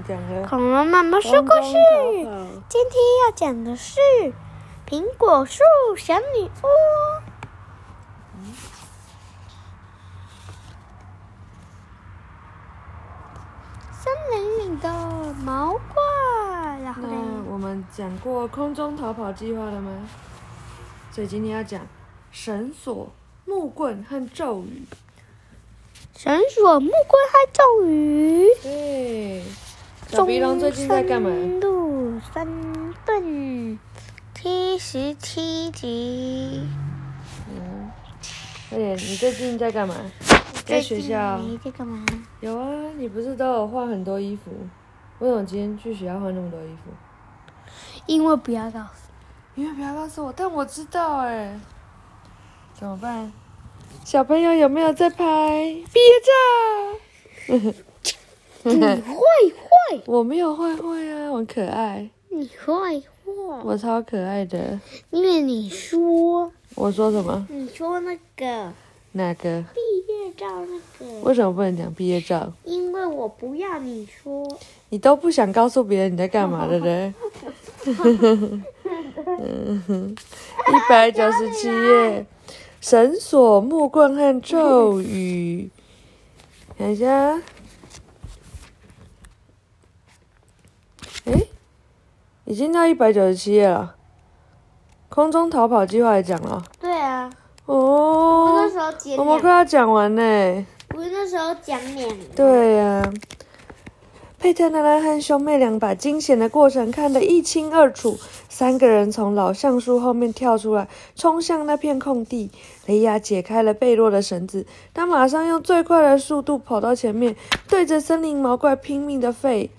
你讲了。恐龙妈妈说故事。今天要讲的是苹果树小女巫。森林里的毛怪，然后呢？那我们讲过空中逃跑计划了吗？所以今天要讲绳索、木棍和咒语。绳索、木棍和咒语。对。小鼻龙最近在干嘛？路三顿，七十七集。嗯。快点，你最近在干嘛？在学校。你在干嘛？有啊，你不是都有换很多衣服？为什么今天去学校换那么多衣服？因为不要告诉。因为不要告诉我，但我知道哎。怎么办？小朋友有没有在拍毕业照？你坏坏！我没有坏坏啊，我可爱。你坏坏！我超可爱的。因为你说。我说什么？你说那个。哪个？毕业照那个。为什么不能讲毕业照？因为我不要你说。你都不想告诉别人你在干嘛，对不对？一百九十七页，绳索、木棍和咒语。看一下。哎，已经到一百九十七页了。空中逃跑计划也讲了。对啊。哦，我那时候讲，我们快要讲完呢。我那时候讲两。对呀，佩特娜拉和兄妹俩把惊险的过程看得一清二楚。三个人从老橡树后面跳出来，冲向那片空地。雷亚解开了贝洛的绳子，他马上用最快的速度跑到前面，对着森林毛怪拼命的吠。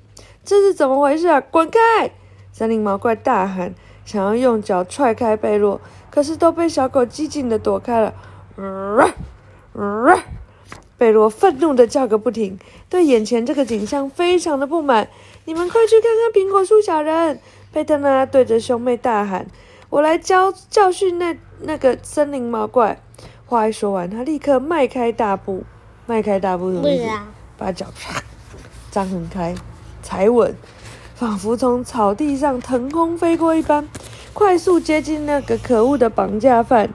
这是怎么回事啊？滚开！森林毛怪大喊，想要用脚踹开贝洛。可是都被小狗机警的躲开了。贝洛愤怒的叫个不停，对眼前这个景象非常的不满。你们快去看看苹果树小人！佩特拉对着兄妹大喊：“我来教教训那那个森林毛怪。”话一说完，他立刻迈开大步，迈开大步什么意思？把脚啪张很开，踩稳，仿佛从草地上腾空飞过一般。快速接近那个可恶的绑架犯，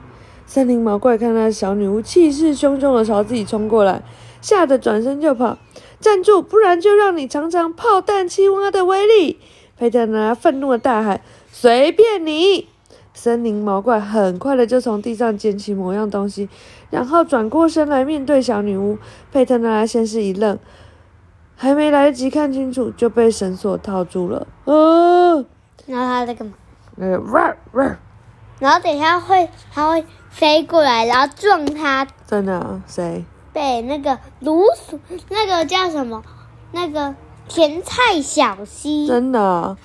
森林毛怪看到小女巫气势汹汹的朝自己冲过来，吓得转身就跑。站住，不然就让你尝尝炮弹青蛙的威力！佩特拉愤怒的大喊：“随便你！”森林毛怪很快的就从地上捡起某样东西，然后转过身来面对小女巫。佩特拉先是一愣，还没来得及看清楚，就被绳索套住了。啊！然后他在干嘛？那个哇哇，然后等一下会，它会飞过来，然后撞他。真的？谁？被那个芦笋，那个叫什么？那个甜菜小溪。真的，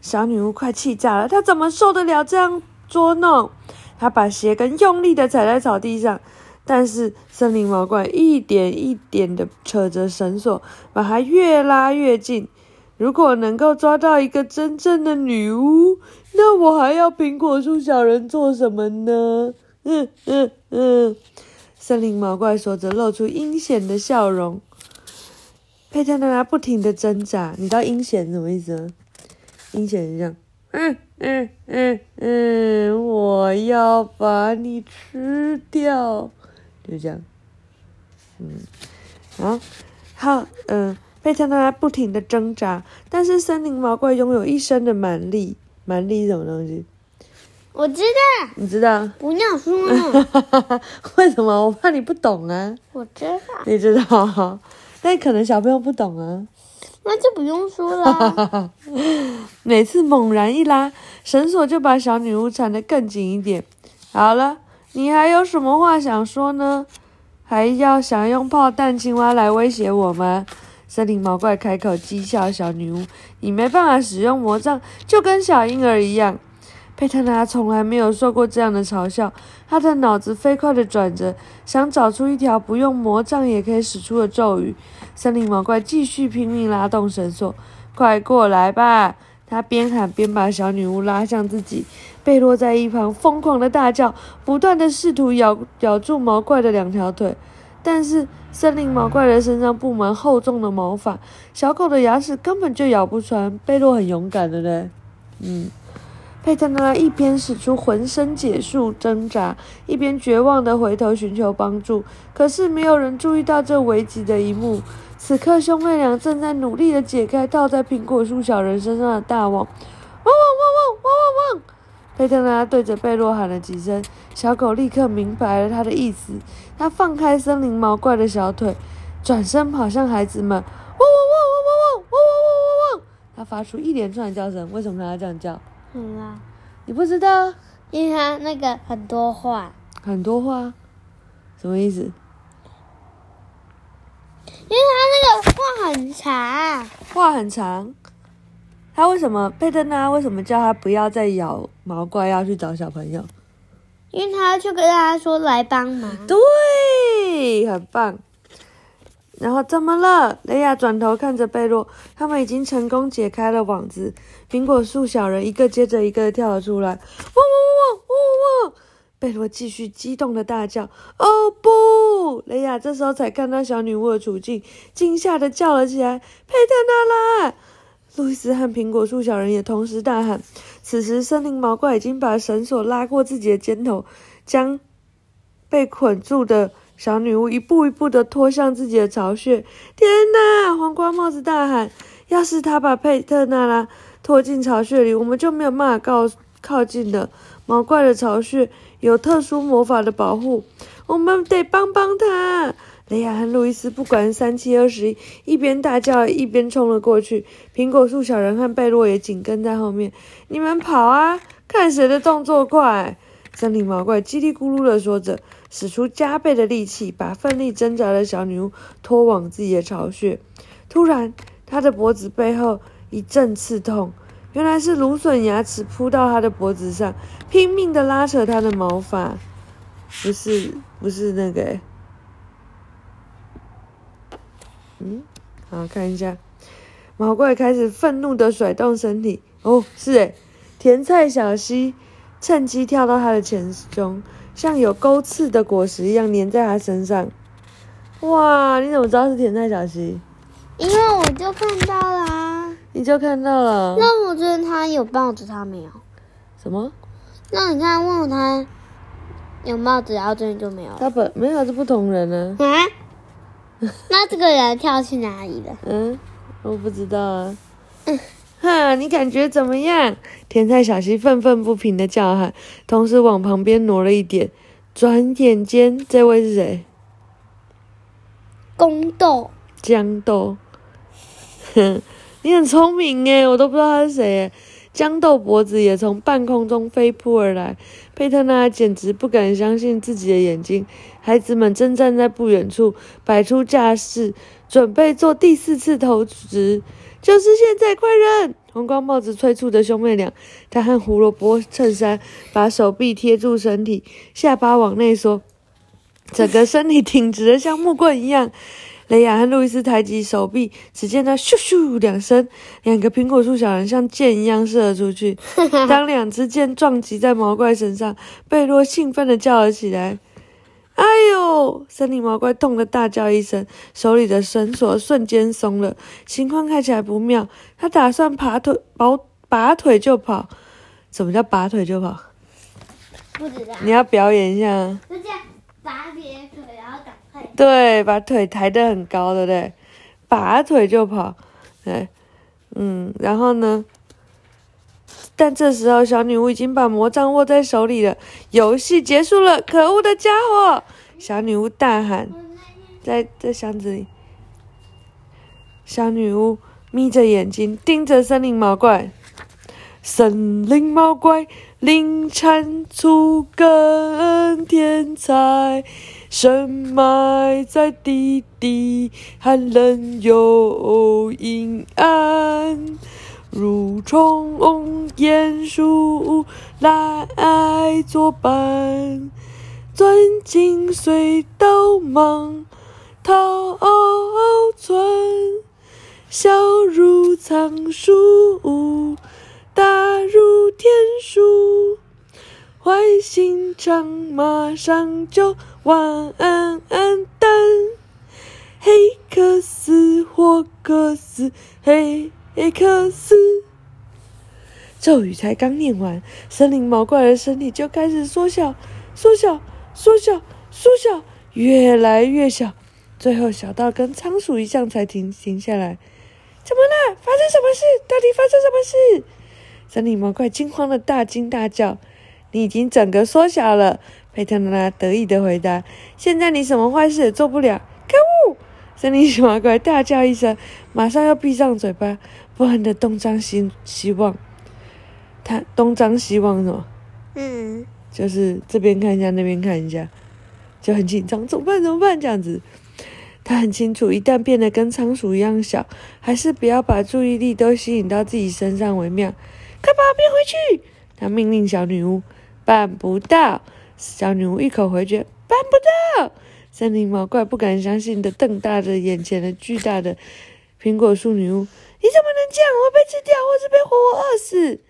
小女巫快气炸了，她怎么受得了这样捉弄？她把鞋跟用力的踩在草地上，但是森林毛怪一点一点的扯着绳索，把它越拉越近。如果能够抓到一个真正的女巫，那我还要苹果树小人做什么呢？嗯嗯嗯，森林毛怪说着，露出阴险的笑容。佩特娜拉不停的挣扎，你知道阴险什么意思吗？阴险是这样，嗯嗯嗯嗯，我要把你吃掉，就这样。嗯，好，好，嗯。贝特娜不停的挣扎，但是森林毛怪拥有一身的蛮力。蛮力什么东西？我知道。你知道？不要说。为什么？我怕你不懂啊。我知道。你知道？但可能小朋友不懂啊。那就不用说了。每次猛然一拉，绳索就把小女巫缠得更紧一点。好了，你还有什么话想说呢？还要想用炮弹青蛙来威胁我吗？森林毛怪开口讥笑小女巫：“你没办法使用魔杖，就跟小婴儿一样。”佩特拉从来没有受过这样的嘲笑，他的脑子飞快地转着，想找出一条不用魔杖也可以使出的咒语。森林毛怪继续拼命拉动绳索：“快过来吧！”他边喊边把小女巫拉向自己。贝洛在一旁疯狂的大叫，不断的试图咬咬住毛怪的两条腿。但是森林毛怪的身上布满厚重的毛发，小狗的牙齿根本就咬不穿。贝洛很勇敢的嘞，嗯。佩特拉一边使出浑身解数挣扎，一边绝望地回头寻求帮助。可是没有人注意到这危急的一幕。此刻，兄妹俩正在努力的解开套在苹果树小人身上的大网。汪汪汪汪汪汪汪！佩特拉对着贝洛喊了几声，小狗立刻明白了他的意思。他放开森林毛怪的小腿，转身跑向孩子们。汪汪汪汪汪汪汪汪汪汪！他发出一连串的叫声。为什么他要这样叫？嗯啊，你不知道？因为他那个很多话，很多话，什么意思？因为他那个话很长，话很长。他为什么佩特纳为什么叫他不要再咬毛怪，要去找小朋友？因为他就跟大家说来帮忙。对，很棒。然后怎么了？雷亚转头看着贝洛，他们已经成功解开了网子。苹果树小人一个接着一个跳了出来，汪汪汪汪汪！贝洛继续激动的大叫：“哦不！”雷亚这时候才看到小女巫的处境，惊吓的叫了起来：“佩特娜拉！”路易斯和苹果树小人也同时大喊。此时，森林毛怪已经把绳索拉过自己的肩头，将被捆住的。小女巫一步一步的拖向自己的巢穴。天哪！黄瓜帽子大喊：“要是他把佩特纳拉拖进巢穴里，我们就没有办法靠靠近了。毛怪的巢穴有特殊魔法的保护，我们得帮帮他。”雷亚和路易斯不管三七二十一，一边大叫一边冲了过去。苹果树小人和贝洛也紧跟在后面。你们跑啊！看谁的动作快！森林毛怪叽里咕噜的说着。使出加倍的力气，把奋力挣扎的小女巫拖往自己的巢穴。突然，她的脖子背后一阵刺痛，原来是芦笋牙齿扑到她的脖子上，拼命的拉扯她的毛发。不是，不是那个。嗯，好看一下，毛怪开始愤怒的甩动身体。哦，是诶，甜菜小溪趁机跳到他的前胸。像有钩刺的果实一样粘在他身上，哇！你怎么知道是甜菜小溪？因为我就看到了。你就看到了？那我觉得他有帽子，他没有。什么？那你看，问问他有帽子，然后这里就没有。他本没有是不同人呢。啊？那这个人跳去哪里了？嗯，我不知道啊。嗯。哈，你感觉怎么样？甜菜小溪愤愤不平的叫喊，同时往旁边挪了一点。转眼间，这位是谁？宫斗江豆。哼，你很聪明诶，我都不知道他是谁。江豆脖子也从半空中飞扑而来，佩特纳简直不敢相信自己的眼睛。孩子们正站在不远处，摆出架势，准备做第四次投掷。就是现在，快扔！红光帽子催促着兄妹俩。他和胡萝卜衬衫把手臂贴住身体，下巴往内缩，整个身体挺直的像木棍一样。雷亚和路易斯抬起手臂，只见他咻咻两声，两个苹果树小人像箭一样射了出去。当两支箭撞击在毛怪身上，贝洛兴奋地叫了起来。哎呦！森林毛怪痛得大叫一声，手里的绳索瞬间松了，情况看起来不妙。他打算拔腿，拔拔腿就跑。什么叫拔腿就跑？不知道。你要表演一下。就这样，拔别腿，然后赶快。对，把腿抬得很高，对不对？拔腿就跑。对，嗯，然后呢？但这时候，小女巫已经把魔杖握在手里了。游戏结束了，可恶的家伙！小女巫大喊：“在在箱子里。”小女巫眯着眼睛盯着森林毛怪。森林毛怪灵产出根天才，深埋在地底，寒冷又阴暗。如虫鼹鼠来作伴，钻进隧道忙逃窜，小如仓鼠，大如田鼠，坏心肠马上就完蛋。黑克斯，霍克斯，嘿黑克斯。咒语才刚念完，森林毛怪的身体就开始缩小，缩小，缩小，缩小，越来越小，最后小到跟仓鼠一样才停停下来。怎么了？发生什么事？到底发生什么事？森林毛怪惊慌的大惊大叫：“你已经整个缩小了！”佩特拉得意的回答：“现在你什么坏事也做不了。”可恶！森林毛怪大叫一声，马上要闭上嘴巴，不安的东张西希望。他东张西望什么？嗯，就是这边看一下，那边看一下，就很紧张，怎么办？怎么办？这样子，他很清楚，一旦变得跟仓鼠一样小，还是不要把注意力都吸引到自己身上为妙。快把我变回去！他命令小女巫。办不到！小女巫一口回绝。办不到！森林毛怪不敢相信的瞪大着眼前的巨大的苹果树女巫。你怎么能这样？我被吃掉，或是被活活饿死？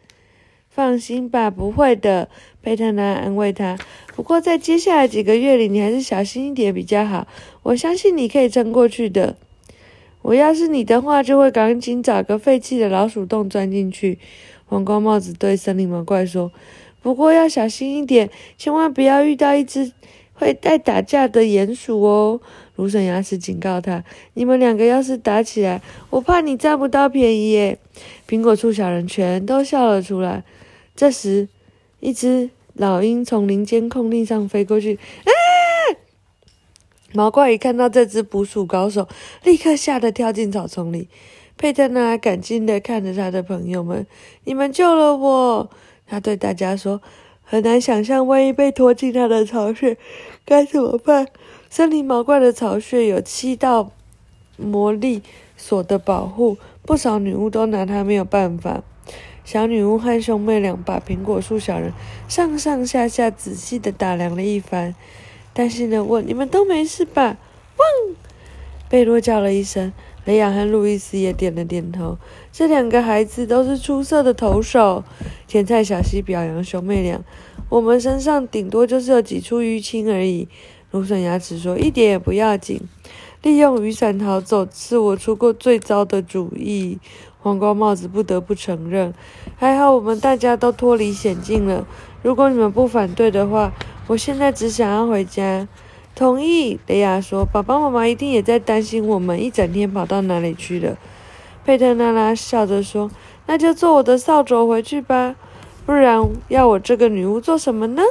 放心吧，不会的，贝特拉安慰他。不过在接下来几个月里，你还是小心一点比较好。我相信你可以撑过去的。我要是你的话，就会赶紧找个废弃的老鼠洞钻进去。黄光帽子对森林毛怪说：“不过要小心一点，千万不要遇到一只会爱打架的鼹鼠哦。”芦笋牙齿警告他：“你们两个要是打起来，我怕你占不到便宜耶。”苹果树小人全都笑了出来。这时，一只老鹰从林间空地上飞过去。啊！毛怪一看到这只捕鼠高手，立刻吓得跳进草丛里。佩特纳感激地看着他的朋友们：“你们救了我！”他对大家说：“很难想象，万一被拖进他的巢穴，该怎么办？”森林毛怪的巢穴有七道魔力锁的保护，不少女巫都拿它没有办法。小女巫和兄妹俩把苹果树小人上上下下仔细的打量了一番，担心的问：“你们都没事吧？”汪！贝洛叫了一声，雷亚和路易斯也点了点头。这两个孩子都是出色的投手。甜菜小溪表扬兄妹俩：“我们身上顶多就是有几处淤青而已。”芦笋牙齿说：“一点也不要紧。利用雨伞逃走是我出过最糟的主意。”黄瓜帽子不得不承认，还好我们大家都脱离险境了。如果你们不反对的话，我现在只想要回家。同意，雷亚说。爸爸妈妈一定也在担心我们一整天跑到哪里去了。佩特娜拉笑着说：“那就坐我的扫帚回去吧，不然要我这个女巫做什么呢？”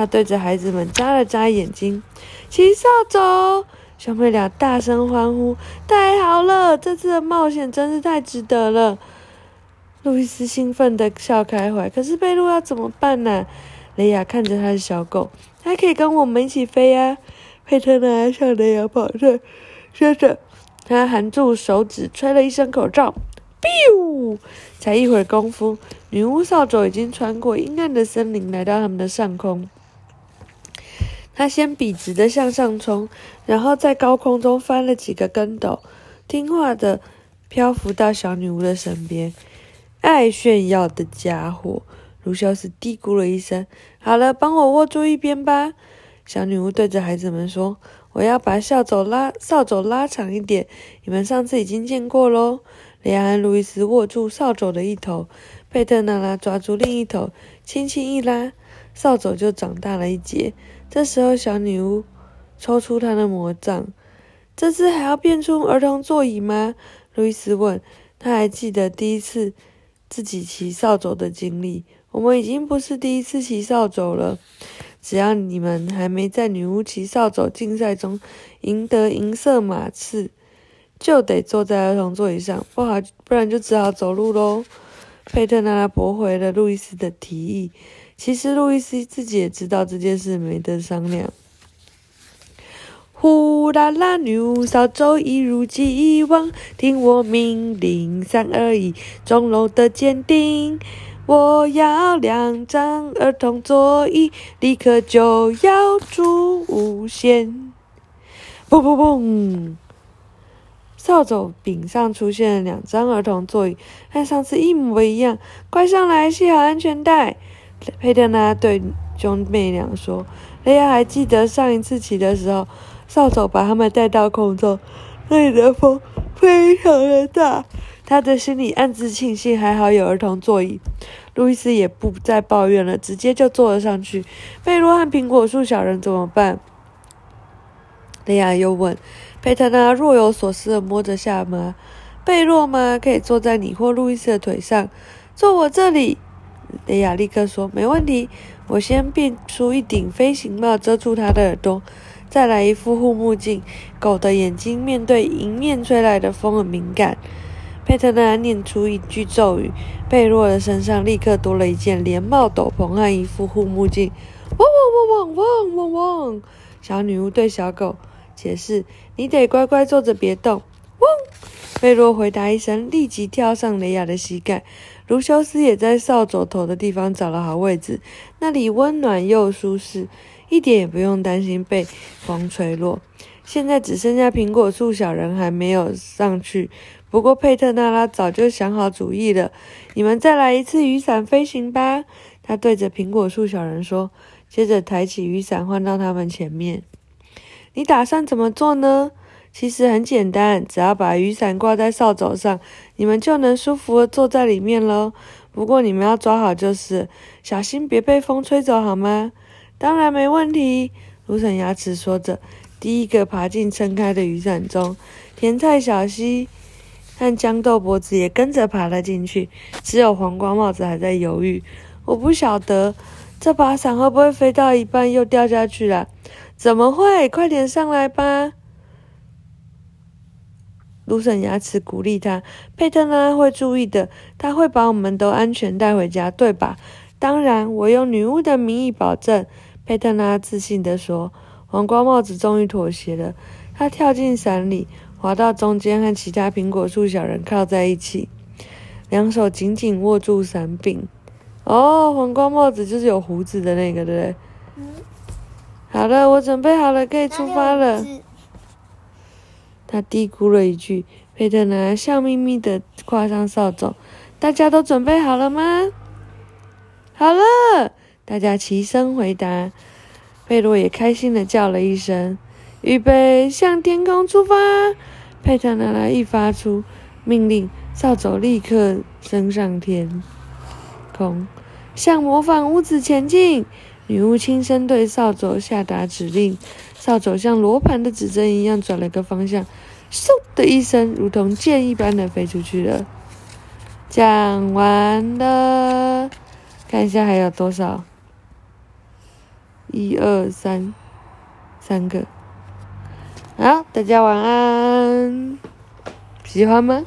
他对着孩子们眨了眨眼睛：“骑扫帚。”兄妹俩大声欢呼：“太好了！这次的冒险真是太值得了！”路易斯兴奋地笑开怀。可是贝露要怎么办呢？雷亚看着他的小狗，还可以跟我们一起飞呀！佩特呢，向雷亚保证。接着，他含住手指，吹了一声口哨，biu！才一会儿功夫，女巫扫帚已经穿过阴暗的森林，来到他们的上空。他先笔直的向上冲，然后在高空中翻了几个跟斗，听话的漂浮到小女巫的身边。爱炫耀的家伙，卢修斯嘀咕了一声：“好了，帮我握住一边吧。”小女巫对着孩子们说：“我要把扫帚拉扫帚拉长一点，你们上次已经见过喽。”雷安·路易斯握住扫帚的一头，佩特娜拉抓住另一头，轻轻一拉，扫帚就长大了一截。这时候，小女巫抽出她的魔杖。这次还要变出儿童座椅吗？路易斯问。他还记得第一次自己骑扫帚的经历。我们已经不是第一次骑扫帚了。只要你们还没在女巫骑扫帚竞赛中赢得银色马刺，就得坐在儿童座椅上，不好，不然就只好走路喽。佩特拉驳回了路易斯的提议。其实路易斯自己也知道这件事没得商量。呼啦啦，牛扫帚一如既往，听我命令，三二一，钟楼的尖顶。我要两张儿童座椅，立刻就要出现。砰砰砰！扫帚柄上出现了两张儿童座椅，和上次一模一样。快上来，系好安全带。佩特拉对兄妹俩说：“雷亚还记得上一次骑的时候，扫帚把他们带到空中，那里的风非常的大。他的心里暗自庆幸，还好有儿童座椅。路易斯也不再抱怨了，直接就坐了上去。贝洛和苹果树小人怎么办？雷亚又问。佩特拉若有所思的摸着下巴。贝洛吗？可以坐在你或路易斯的腿上，坐我这里。雷亚立刻说：“没问题。”我先变出一顶飞行帽遮住他的耳朵，再来一副护目镜。狗的眼睛面对迎面吹来的风很敏感。佩特纳念出一句咒语，贝洛的身上立刻多了一件连帽斗篷和一副护目镜。汪汪汪汪汪汪汪！小女巫对小狗解释：“你得乖乖坐着，别动。”汪！贝洛回答一声，立即跳上雷亚的膝盖。卢修斯也在扫帚头的地方找了好位置，那里温暖又舒适，一点也不用担心被风吹落。现在只剩下苹果树小人还没有上去，不过佩特纳拉早就想好主意了。你们再来一次雨伞飞行吧，他对着苹果树小人说，接着抬起雨伞换到他们前面。你打算怎么做呢？其实很简单，只要把雨伞挂在扫帚上，你们就能舒服的坐在里面喽。不过你们要抓好，就是小心别被风吹走，好吗？当然没问题。芦笋牙齿说着，第一个爬进撑开的雨伞中。甜菜小溪和豇豆脖子也跟着爬了进去。只有黄瓜帽子还在犹豫。我不晓得这把伞会不会飞到一半又掉下去了？怎么会？快点上来吧！芦笋牙齿鼓励他：“佩特拉会注意的，他会把我们都安全带回家，对吧？”“当然，我用女巫的名义保证。”佩特拉自信地说。黄瓜帽子终于妥协了，他跳进伞里，滑到中间，和其他苹果树小人靠在一起，两手紧紧握住伞柄。哦，黄瓜帽子就是有胡子的那个，对不对？嗯。好了，我准备好了，可以出发了。他嘀咕了一句，佩特拿笑眯眯的跨上扫帚。大家都准备好了吗？好了，大家齐声回答。贝洛也开心的叫了一声：“预备，向天空出发！”佩特拿拉一发出命令，扫帚立刻升上天空，向模仿屋子前进。女巫轻声对扫帚下达指令。扫帚像罗盘的指针一样转了个方向，嗖的一声，如同箭一般的飞出去了。讲完了，看一下还有多少？一二三，三个。好，大家晚安。喜欢吗？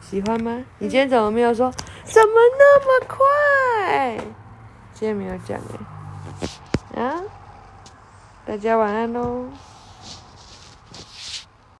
喜欢吗？你今天怎么没有说？怎么那么快？今天没有讲哎。啊？大家晚安喽。